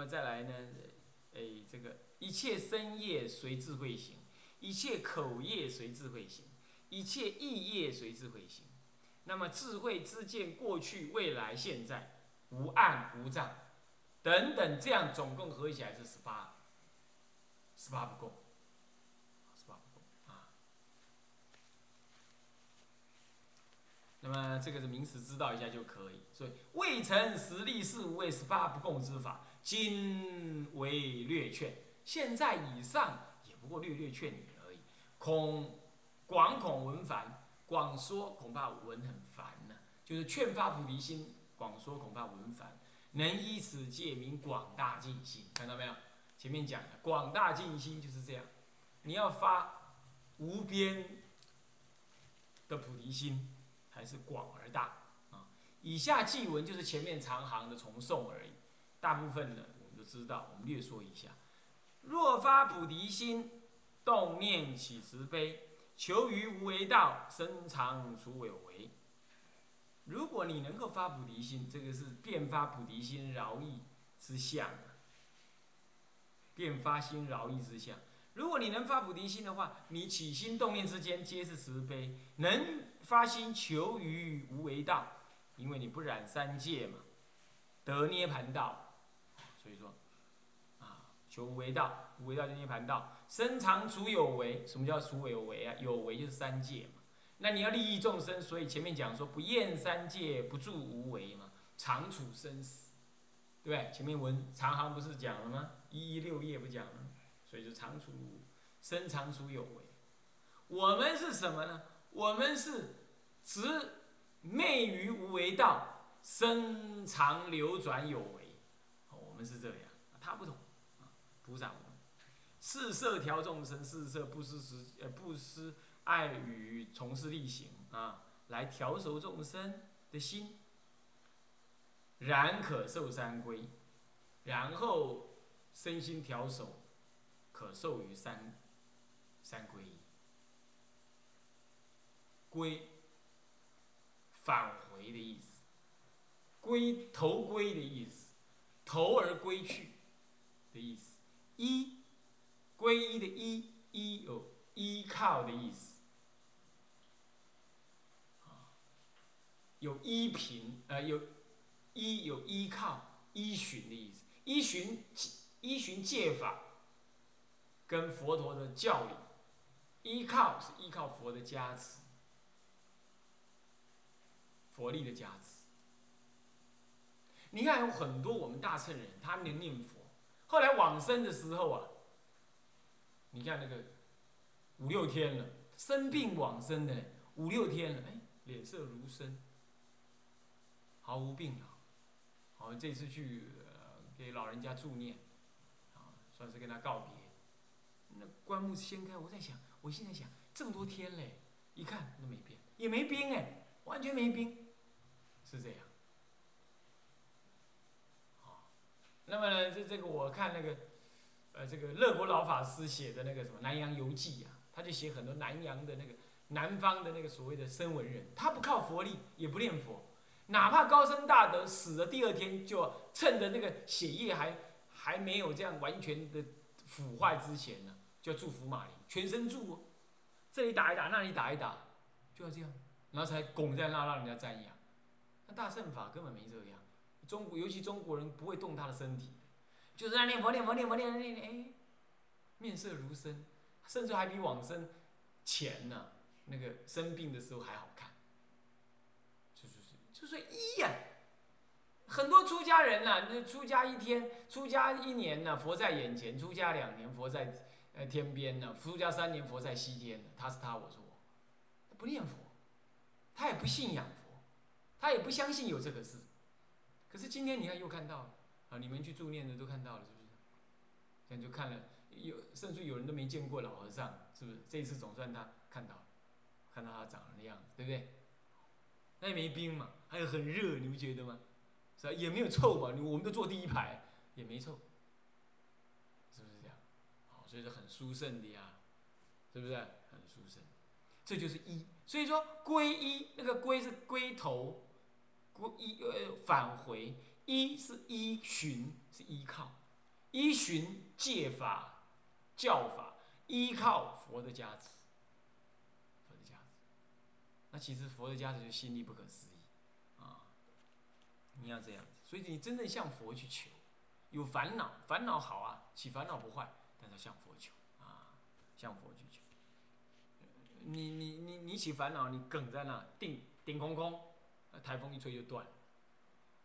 那么再来呢？哎，这个一切身业随智慧行，一切口业随智慧行，一切意业随智慧行。那么智慧之见过去、未来、现在，无暗无障，等等，这样总共合起来是十八，十八不够，十八不够啊。那么这个是名词知道一下就可以。所以未成实力是无为十八不共之法，今为略劝。现在以上也不过略略劝你而已。恐广恐闻烦，广说恐怕闻很烦呢。就是劝发菩提心，广说恐怕闻烦。能依此戒名广大尽心，看到没有？前面讲的广大尽心就是这样。你要发无边的菩提心，还是广而大啊？以下记文就是前面长行的重诵而已，大部分呢我们都知道，我们略说一下。若发菩提心，动念起慈悲，求于无为道，深藏除有为。如果你能够发菩提心，这个是变发菩提心饶益之相。变发心饶益之相。如果你能发菩提心的话，你起心动念之间皆是慈悲，能发心求于无为道，因为你不染三界嘛，得涅盘道。所以说，啊，求无为道，无为道就涅盘道。身常除有为，什么叫除有为啊？有为就是三界嘛。那你要利益众生，所以前面讲说不厌三界，不住无为嘛，常处生死，对不对？前面文长行不是讲了吗？一一六页不讲了，所以就常处身常处有为。我们是什么呢？我们是执昧于无为道，身常流转有为。是这样，他不同，菩萨不同。四色调众生，四色不施时呃不施爱与从事力行啊，来调熟众生的心，然可受三归，然后。身心调守，可受于三三归。归，返回的意思。归头归的意思，投而归去的意思。依，皈依的依，依有依靠的意思。有依凭，呃，有依有依靠、依循的意思。依循。依循戒法，跟佛陀的教理，依靠是依靠佛的加持，佛力的加持。你看有很多我们大乘人，他能念佛，后来往生的时候啊，你看那个五六天了，生病往生的五六天了，哎，脸色如生，毫无病了。好，这次去给老人家助念。啊算是跟他告别，那棺木掀开，我在想，我现在想这么多天嘞，一看都没变，也没冰哎，完全没冰，是这样。好，那么呢，这这个我看那个，呃，这个乐国老法师写的那个什么《南洋游记》啊，他就写很多南洋的那个南方的那个所谓的声闻人，他不靠佛力，也不念佛，哪怕高僧大德死了第二天，就趁着那个血液还。还没有这样完全的腐坏之前呢，就要祝福马林，全身祝，哦，这里打一打，那里打一打，就要这样，然后才拱在那让人家瞻仰。那大圣法根本没这样，中国尤其中国人不会动他的身体，就是在念佛念佛念佛念念念，哎，面色如生，甚至还比往生前呢那个生病的时候还好看，就是就是一呀。很多出家人呐，那出家一天，出家一年呢，佛在眼前；出家两年，佛在呃天边呢；出家三年，佛在西天。他是他，我是我。不念佛，他也不信仰佛，他也不相信有这个事。可是今天你看又看到了啊！你们去助念的都看到了，是不是？这样就看了，有甚至有人都没见过老和尚，是不是？这一次总算他看到了，看到他长的样子，对不对？那也没冰嘛，还有很热，你不觉得吗？是吧？也没有臭嘛，我们都坐第一排，也没臭，是不是这样？好，所以说很殊胜的呀，是不是？很殊胜，这就是一。所以说归一，那个归是归头，故一呃返回，一是依循，是依靠，依循戒法、教法，依靠佛的加持。佛的加持，那其实佛的加持就心力不可思议啊！你要这样子，所以你真正向佛去求，有烦恼，烦恼好啊，起烦恼不坏，但是向佛求啊，向佛去求。你你你你起烦恼，你梗在那，定定空空，台风一吹就断。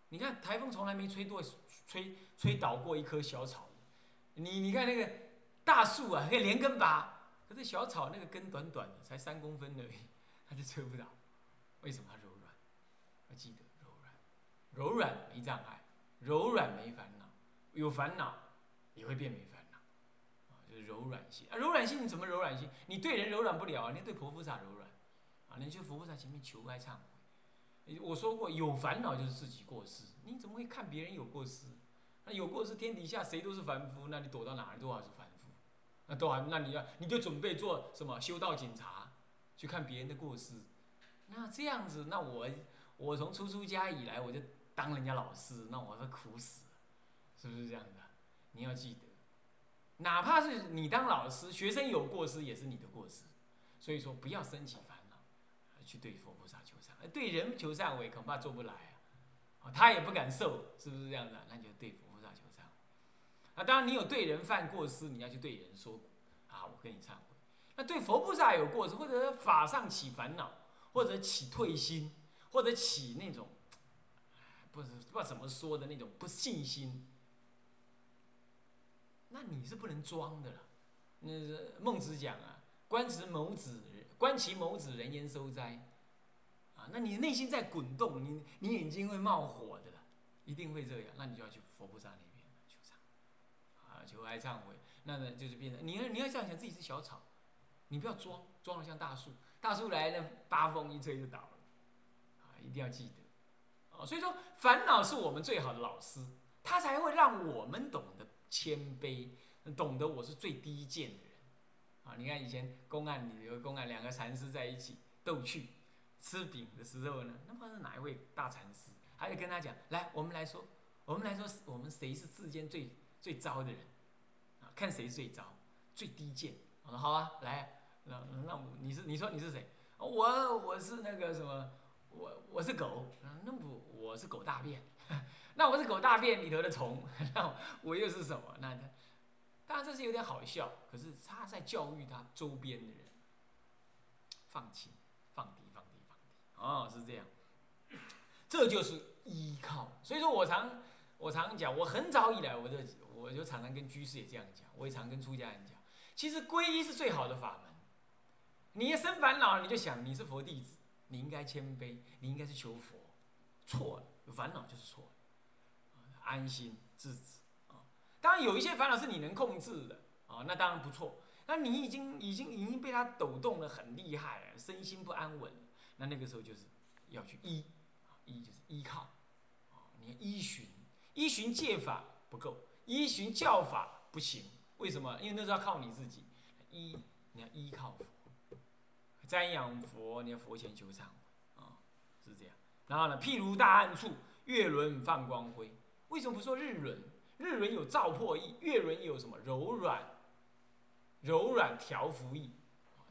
你看台风从来没吹过，吹吹倒过一棵小草。你你看那个大树啊，可以连根拔，可是小草那个根短短的，才三公分而已，它就吹不倒。为什么它柔软？要记得柔软，柔软没障碍，柔软没烦恼，有烦恼也会变没烦恼，啊，就是柔软性啊。柔软性你怎么柔软性？你对人柔软不了啊，你对佛菩萨柔软，啊，你去佛菩萨前面求哀忏悔。我说过，有烦恼就是自己过失。你怎么会看别人有过失？那有过失，天底下谁都是凡夫，那你躲到哪儿都还是凡夫。那都还，那你要你就准备做什么修道警察，去看别人的过失。那这样子，那我我从出出家以来，我就当人家老师，那我是苦死，是不是这样的？你要记得，哪怕是你当老师，学生有过失也是你的过失。所以说，不要升起烦恼，去对佛菩萨求。对人求忏悔恐怕做不来啊，他也不敢受，是不是这样的？那就对佛菩萨求忏。啊，当然你有对人犯过失，你要去对人说，啊，我跟你忏悔。那对佛菩萨有过失，或者法上起烦恼，或者起退心，或者起那种，不是不知道怎么说的那种不信心，那你是不能装的了。那是孟子讲啊，观其眸子，观其眸子，人焉收哉？那你内心在滚动，你你眼睛会冒火的，一定会这样。那你就要去佛菩萨那边求忏，啊，求哀忏悔。那呢，就是变成你要你要这样想，自己是小草，你不要装，装的像大树。大树来了，八风一吹就倒了，啊，一定要记得。啊，所以说烦恼是我们最好的老师，他才会让我们懂得谦卑，懂得我是最低贱的。啊，你看以前公案里有公案，两个禅师在一起逗趣。吃饼的时候呢，那不是哪一位大禅师，他就跟他讲：“来，我们来说，我们来说，我们谁是世间最最糟的人？啊，看谁最糟，最低贱。”我说：“好啊，来，那那我你是你说你是谁？我我是那个什么，我我是狗。那不我是狗大便，那我是狗大便里头的虫，那我又是什么？那当然这是有点好笑，可是他在教育他周边的人，放弃。”哦，是这样，这就是依靠。所以说我常我常讲，我很早以来我就我就常常跟居士也这样讲，我也常跟出家人讲，其实皈依是最好的法门。你一生烦恼，你就想你是佛弟子，你应该谦卑，你应该是求佛，错了，烦恼就是错了，安心自止。当然有一些烦恼是你能控制的啊，那当然不错。那你已经已经已经被他抖动的很厉害了，身心不安稳。那那个时候就是要去依，依就是依靠，啊，你依循，依循戒法不够，依循教法不行。为什么？因为那是要靠你自己，依你要依靠佛，瞻仰佛，你要佛前求忏悔，啊，是这样。然后呢，譬如大暗处，月轮放光辉。为什么不说日轮？日轮有照破意，月轮有什么柔软、柔软调伏意，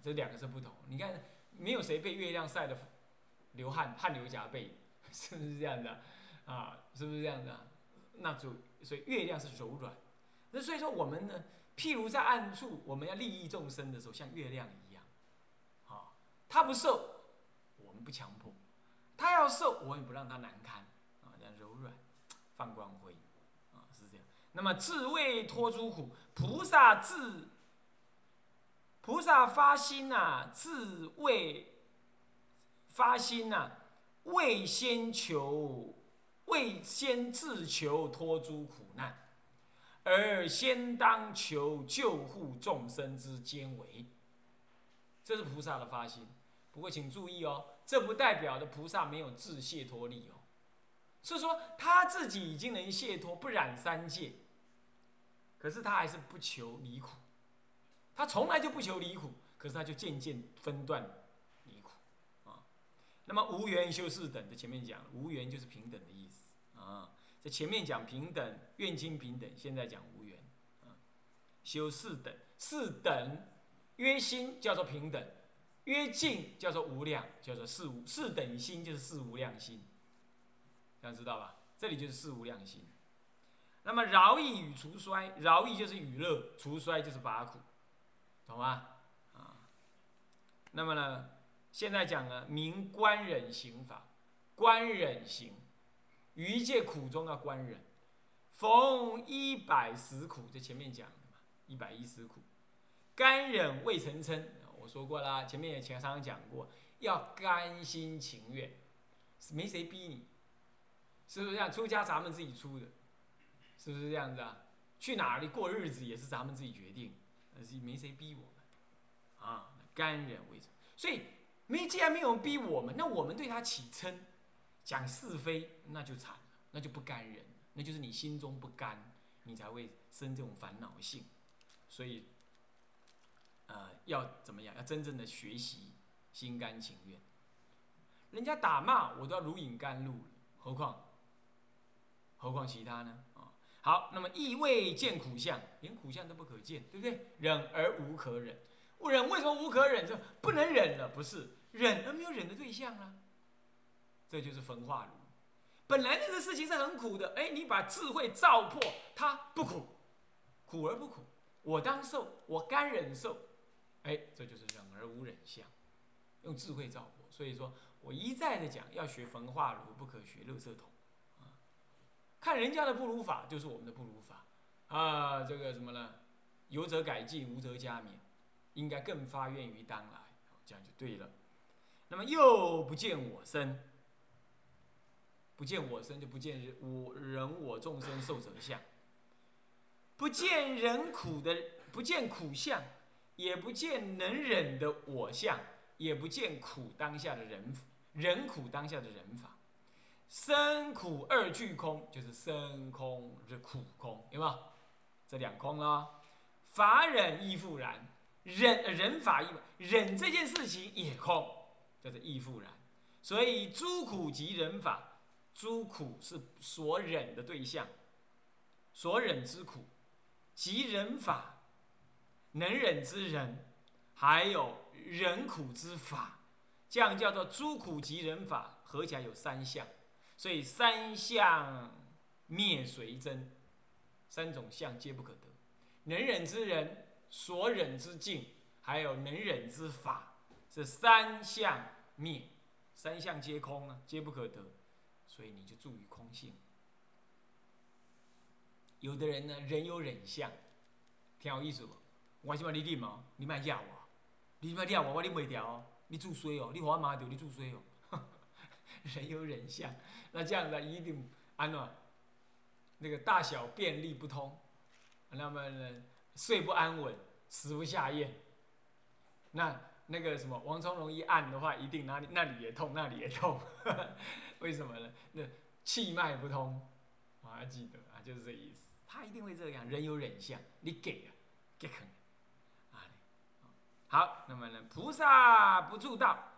这两个是不同。你看。没有谁被月亮晒得流汗，汗流浃背，是不是这样的？啊，是不是这样的？那就所以月亮是柔软。那所以说我们呢，譬如在暗处，我们要利益众生的时候，像月亮一样，啊，他不受，我们不强迫；他要受，我也不让他难堪，啊，这样柔软，放光辉，那么自为脱诸苦，菩萨自。菩萨发心呐，自为发心呐，未先求，未先自求脱诸苦难，而先当求救护众生之坚为。这是菩萨的发心。不过请注意哦，这不代表的菩萨没有自谢脱力哦，是说他自己已经能解脱，不染三界，可是他还是不求离苦。他从来就不求离苦，可是他就渐渐分段离苦啊。那么无缘修四等，在前面讲，无缘就是平等的意思啊。在前面讲平等，愿亲平等，现在讲无缘啊修四等，四等曰心叫做平等，曰净叫做无量，叫做四无四等心就是四无量心，这样知道吧？这里就是四无量心。那么饶益与除衰，饶益就是娱乐，除衰就是拔苦，懂吗？啊，那么呢，现在讲了明官忍行法，官忍行，于一切苦中要官忍，逢一百十苦，这前面讲的嘛，一百一十苦，甘忍未曾称，我说过啦，前面也前常讲过，要甘心情愿，没谁逼你，是不是这样？出家咱们自己出的。是不是这样子啊？去哪里过日子也是咱们自己决定，是没谁逼我们，啊，甘忍为成。所以没既然没有人逼我们，那我们对他起嗔，讲是非，那就惨了，那就不甘忍，那就是你心中不甘，你才会生这种烦恼性。所以，呃，要怎么样？要真正的学习心甘情愿。人家打骂我都要如饮甘露何况，何况其他呢？好，那么意未见苦相，连苦相都不可见，对不对？忍而无可忍，忍为什么无可忍？就不能忍了？不是，忍而没有忍的对象啊。这就是焚化炉。本来那个事情是很苦的，哎，你把智慧照破，它不苦，苦而不苦，我当受，我甘忍受，哎，这就是忍而无忍相，用智慧照破。所以说我一再的讲，要学焚化炉，不可学乐色桶。看人家的不如法，就是我们的不如法，啊，这个什么呢？有则改进，无则加勉，应该更发愿于当来，这样就对了。那么又不见我身，不见我身就不见人我人我众生受者相，不见人苦的，不见苦相，也不见能忍的我相，也不见苦当下的人人苦当下的人法。生苦二俱空，就是生空是苦空，有没有？这两空啊，法忍亦复然，忍忍法亦忍这件事情也空，叫做亦复然。所以诸苦即忍法，诸苦是所忍的对象，所忍之苦，即忍法，能忍之人，还有忍苦之法，这样叫做诸苦即忍法，合起来有三项。所以三相灭随真，三种相皆不可得。能忍之人所忍之境，还有能忍之法，是三相灭，三相皆空啊，皆不可得。所以你就注于空性。有的人呢，人有忍相，挺有意思不？我希望你忍哦，你莫压我，你莫压我，我忍袂掉哦，你注衰哦，你和我骂掉，你注衰哦。人有忍相，那这样子一定安暖，那个大小便利不通，那么呢睡不安稳，食不下咽，那那个什么王聪荣一按的话，一定哪里那里也痛，那里也痛，为什么呢？那气脉不通，我还记得啊，就是这意思。他一定会这样，人有忍相，你给啊，给肯啊。好，那么呢，菩萨不助道。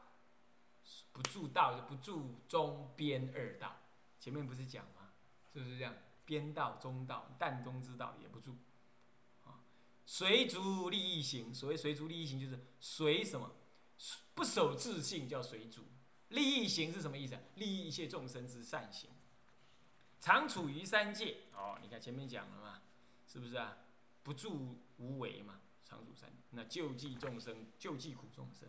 不住道就不住中边二道，前面不是讲吗？是不是这样？边道、中道、淡中之道也不住，啊，随逐利益行。所谓随逐利益行，就是随什么？不守自性叫随逐。利益行是什么意思？利益一切众生之善行。常处于三界。哦，你看前面讲了嘛，是不是啊？不住无为嘛，常处三，那救济众生，救济苦众生。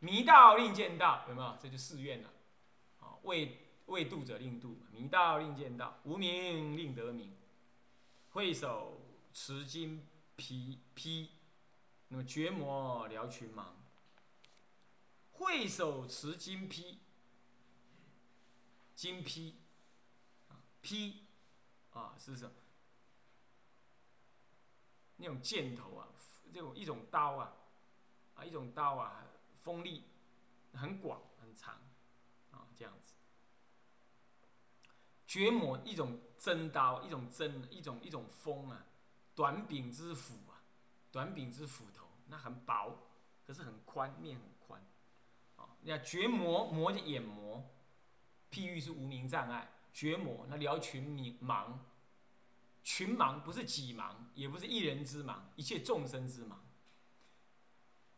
迷道令见道，有没有？这就寺院了。啊，为为度者令度，迷道令见道，无名令得名。会手持金皮披，那么绝魔疗群盲。会手持金披，金披，啊披，啊是什么？那种箭头啊，这种一种刀啊，啊一种刀啊。锋利，很广很长，啊，这样子。绝魔一种真刀，一种真，一种一种锋啊，短柄之斧啊，短柄之斧头，那很薄，可是很宽，面很宽，啊，你看绝磨磨就眼磨，譬喻是无名障碍，绝魔那聊群名盲，群盲，不是己盲，也不是一人之盲，一切众生之盲。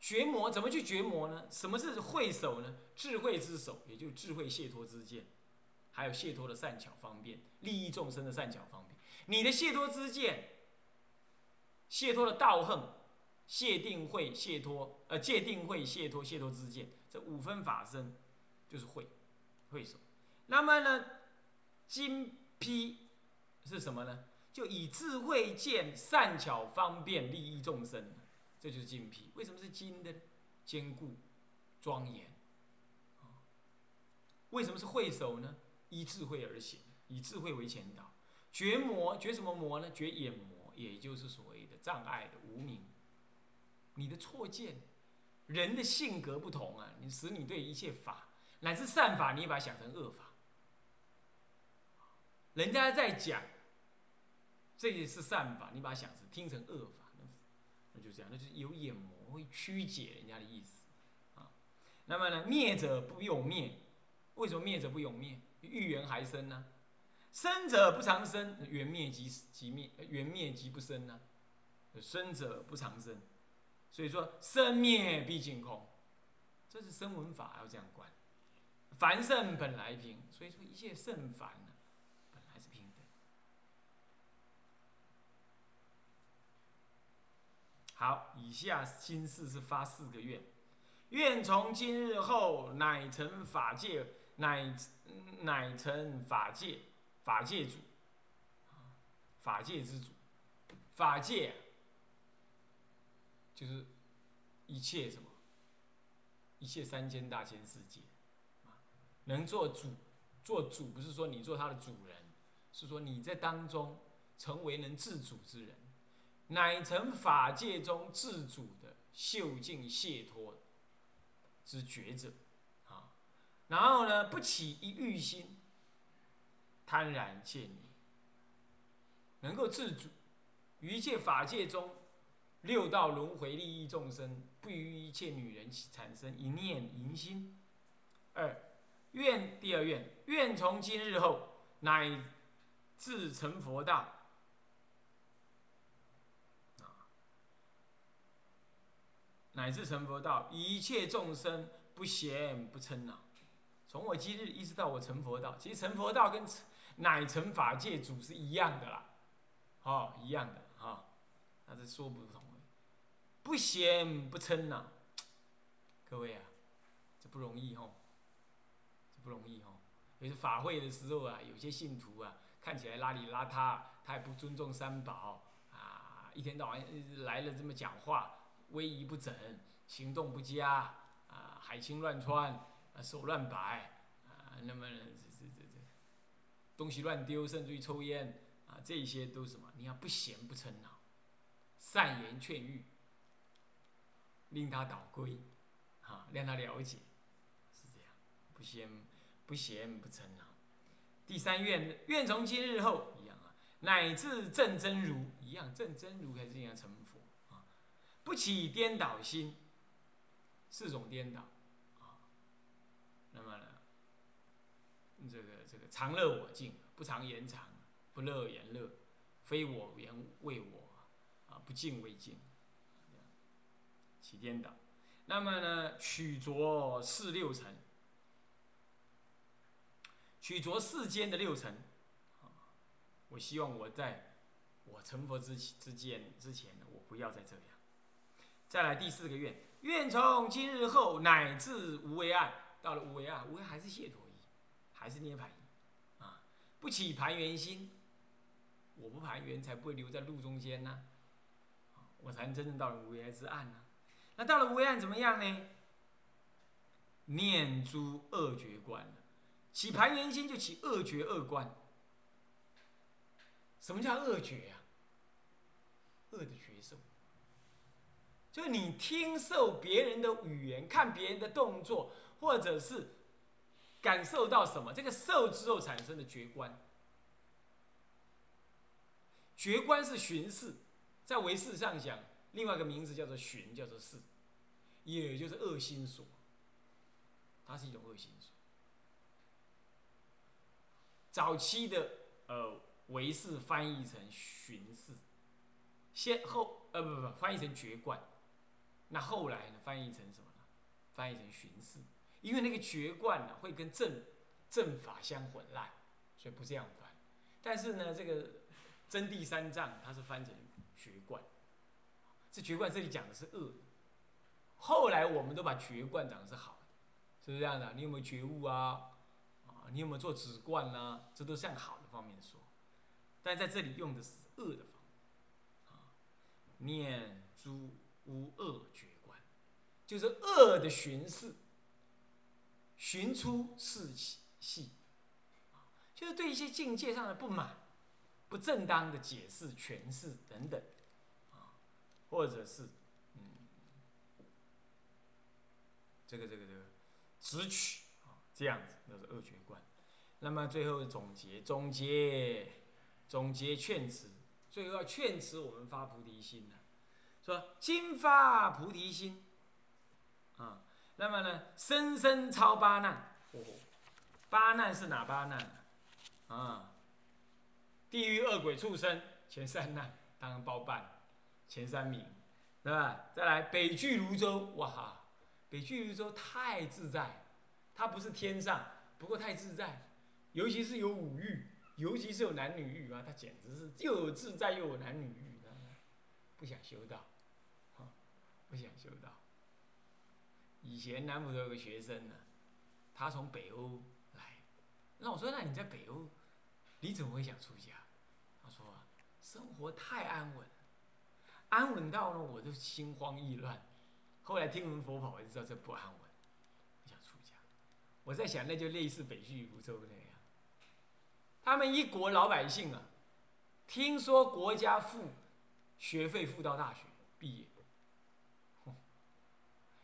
绝魔怎么去绝魔呢？什么是慧手呢？智慧之手，也就是智慧解脱之剑，还有解脱的善巧方便，利益众生的善巧方便。你的解脱之剑，解脱的道行，谢定慧解脱，呃，戒定慧解脱解脱之剑，这五分法身就是慧，慧手。那么呢，金批是什么呢？就以智慧剑善巧方便利益众生。这就是金皮，为什么是金的？坚固、庄严。为什么是慧手呢？依智慧而行，以智慧为前导。绝魔，绝什么魔呢？绝眼魔，也就是所谓的障碍的无名。你的错见，人的性格不同啊，你使你对一切法乃至善法，你把它想成恶法。人家在讲，这也是善法，你把它想成听成恶法。那就这样，那就是有眼魔会曲解人家的意思，啊，那么呢，灭者不永灭，为什么灭者不永灭？欲缘还生呢？生者不长生，缘灭即即灭，缘灭即不生呢？生者不长生，所以说生灭毕竟空，这是声闻法要这样观，凡圣本来平，所以说一切圣凡呢。好，以下心事是发四个愿，愿从今日后乃成法界，乃乃成法界，法界主，法界之主，法界就是一切什么，一切三千大千世界，能做主，做主不是说你做他的主人，是说你在当中成为能自主之人。乃成法界中自主的修净解脱之觉者，啊，然后呢，不起一欲心，贪然见你，能够自主于一切法界中六道轮回利益众生，不与一切女人产生一念淫心。二愿第二愿，愿从今日后乃至成佛道。乃至成佛道，一切众生不嫌不嗔恼。从我今日一直到我成佛道，其实成佛道跟乃成法界主是一样的啦，哦，一样的哈，那是说不同。不嫌不嗔恼，各位啊，这不容易吼，这不容易吼。有些法会的时候啊，有些信徒啊，看起来邋里邋遢，他也不尊重三宝啊，一天到晚来了这么讲话。威仪不整，行动不佳，啊，海青乱穿，啊，手乱摆，啊，那么这这这这，东西乱丢，甚至于抽烟，啊，这些都什么？你要不嫌不嗔恼，善言劝喻，令他导归，啊，让他了解，是这样，不嫌不嫌不嗔恼。第三愿愿从今日后一样啊，乃至正真如一样，正真如还是一样成。不起颠倒心，四种颠倒，啊，那么呢，这个这个常乐我净，不常言常，不乐言乐，非我言为我，啊，不净为净，起颠倒。那么呢，取着四六尘，取着世间的六尘，我希望我在我成佛之之间之前，我不要在这里。再来第四个愿，愿从今日后乃至无为岸，到了无为岸，无为还是解脱意，还是涅槃意，啊，不起盘缘心，我不盘缘，才不会留在路中间呢，我才能真正到了无为之岸呢。那到了无为岸怎么样呢？念诸恶绝观起盘缘心就起恶绝恶观。什么叫恶绝呀？恶的绝受。就你听受别人的语言，看别人的动作，或者是感受到什么，这个受之后产生的觉观。觉观是寻视，在唯识上讲，另外一个名字叫做寻，叫做视，也就是恶心所。它是一种恶心所。早期的呃唯是翻译成巡视，先后呃不不不翻译成绝冠，那后来呢翻译成什么呢？翻译成巡视，因为那个绝冠呢会跟正正法相混乱，所以不这样翻。但是呢，这个真谛三藏它是翻成绝冠，这绝冠这里讲的是恶，后来我们都把绝冠讲的是好的，是不是这样的？你有没有觉悟啊？啊，你有没有做止观呢？这都向好的方面说，但在这里用的是恶的方面，啊，念诸无恶绝观，就是恶的巡视，寻出是系，啊，就是对一些境界上的不满、不正当的解释、诠释等等，啊，或者是嗯，这个这个这个直取啊，这样子那是恶觉观。那么最后总结总结总结劝词，最后要劝词我们发菩提心呢，说金发菩提心啊，那么呢生生超八难，哦，八难是哪八难啊？地狱恶鬼畜生前三难当然包办前三名，对吧？再来北俱泸州，哇哈，北俱泸州太自在，它不是天上，不过太自在。尤其是有五欲，尤其是有男女欲啊，他简直是又有自在又有男女欲，不想修道，不想修道。以前南普陀有个学生呢，他从北欧来，那我说那你在北欧，你怎么会想出家？他说生活太安稳，安稳到呢我都心慌意乱。后来听闻佛法，我就知道这不安稳，想出家。我在想，那就类似北俱泸州那样。他们一国老百姓啊，听说国家付学费付到大学毕业，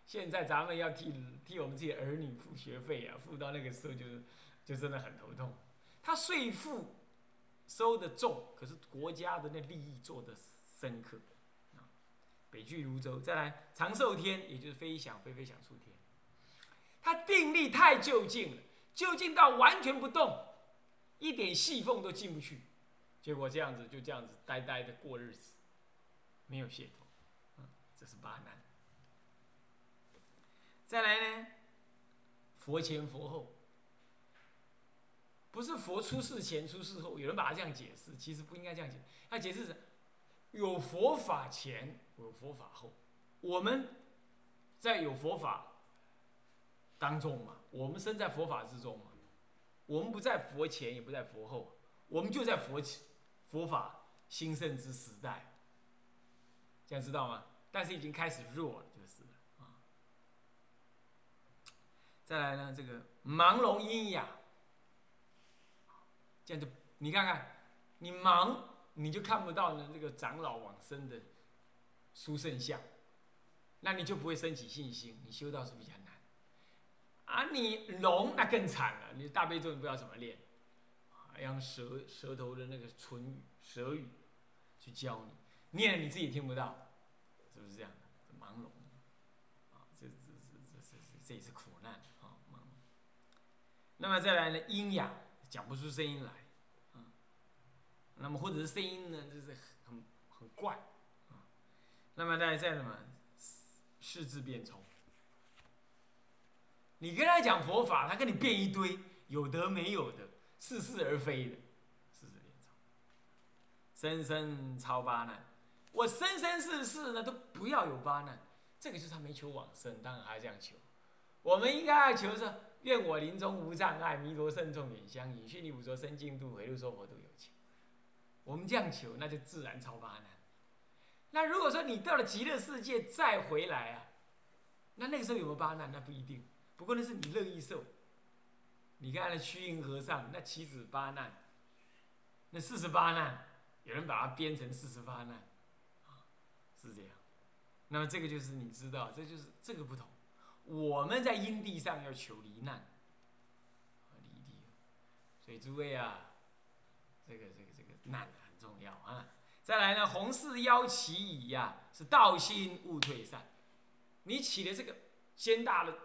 现在咱们要替替我们这些儿女付学费啊，付到那个时候就是就真的很头痛。他税负收的重，可是国家的那利益做的深刻。北俱泸州，再来长寿天，也就是飞翔飞飞翔出天，他定力太就近了，就近到完全不动。一点细缝都进不去，结果这样子就这样子呆呆的过日子，没有解脱，这是八难。再来呢，佛前佛后，不是佛出世前出世后，有人把它这样解释，其实不应该这样解，他解释是，有佛法前，有佛法后，我们在有佛法当中嘛，我们身在佛法之中嘛。我们不在佛前，也不在佛后，我们就在佛佛法兴盛之时代，这样知道吗？但是已经开始弱，了啊。再来呢，这个盲聋阴哑，这样就你看看，你盲你就看不到呢这个长老往生的殊胜相，那你就不会升起信心，你修道是比较难。啊，你聋那更惨了，你大悲咒你不知道怎么练，啊，用舌舌头的那个唇语、舌语去教你，念了你自己听不到，是不是这样的？盲聋，啊，这这这这这这也是苦，那么再来呢，音哑，讲不出声音来，啊，那么或者是声音呢，就是很很怪，啊，那么再再什么，四字变重。你跟他讲佛法，他跟你变一堆有得没有的，似是而非的，是这样子。生生超八难，我生生世世呢都不要有八难，这个就是他没求往生，当然还这样求。我们应该要求是愿我临终无障碍，弥陀圣众远相迎，须弥五浊生净度，回路说佛都有情。我们这样求，那就自然超八难。那如果说你到了极乐世界再回来啊，那那个时候有没有八难？那不一定。不过那是你乐意受。你看那虚云和尚那七子八难，那四十八难，有人把它编成四十八难，是这样。那么这个就是你知道，这就是这个不同。我们在因地上要求离难，离地。所以诸位啊，这个这个这个难很重要啊。再来呢，弘誓邀其矣呀，是道心勿退散。你起的这个先大的。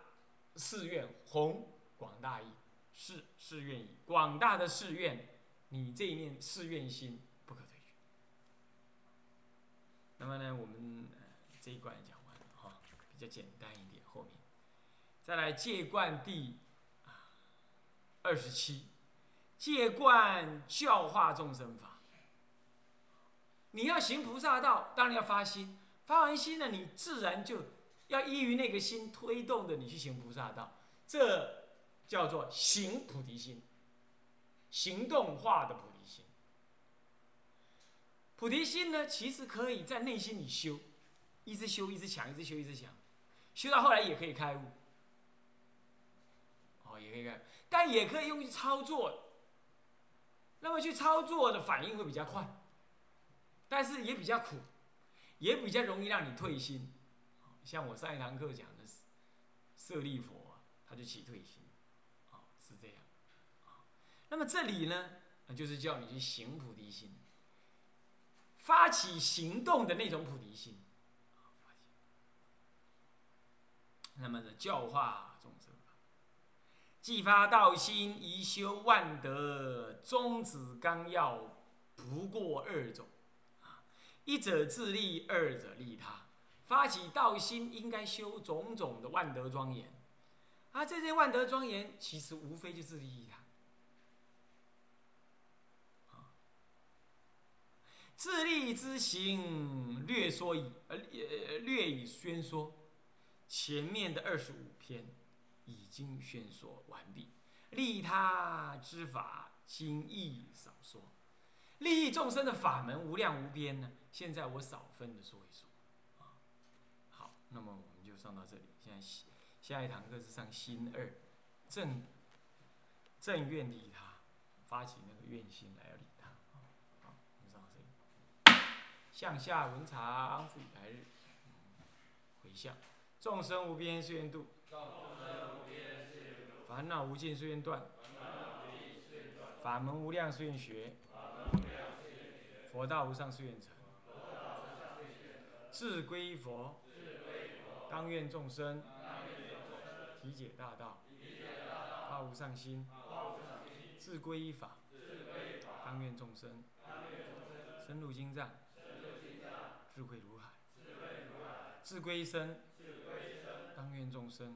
誓愿弘广大义，誓誓愿以广大的誓愿，你这一念誓愿心不可退去。那么呢，我们这一关讲完了哈，比较简单一点。后面再来戒观第二十七，戒观教化众生法。你要行菩萨道，当然要发心，发完心呢，你自然就要依于那个心推动的你去行菩萨道，这叫做行菩提心，行动化的菩提心。菩提心呢，其实可以在内心里修，一直修，一直强，一直修，一直强，修到后来也可以开悟。哦，也可以看，但也可以用去操作。那么去操作的反应会比较快。但是也比较苦，也比较容易让你退心。像我上一堂课讲的是舍利佛，他就起退心，啊，是这样。那么这里呢，就是叫你去行菩提心，发起行动的那种菩提心。那么的教化众生，既发道心，宜修万德，宗旨纲要不过二种。啊一者自利，二者利他。发起道心，应该修种种的万德庄严。啊，这些万德庄严，其实无非就是利他。自利之行，略说以呃略以宣说。前面的二十五篇已经宣说完毕。利他之法，今亦少说。利益众生的法门无量无边呢。现在我少分的说一说，啊，好，那么我们就上到这里。现在下一堂课是上心二，正正愿利他，发起那个愿心来要利他，好，我们上到这里。向下文长复来日，回向，众生无边誓愿度，烦恼无尽誓愿断，法门无量誓愿学，佛道无上誓愿成。自归佛，当愿众生。体解大道，发无上心；自归依法，当愿众生。深入经藏，智慧如海；自归身，当愿众生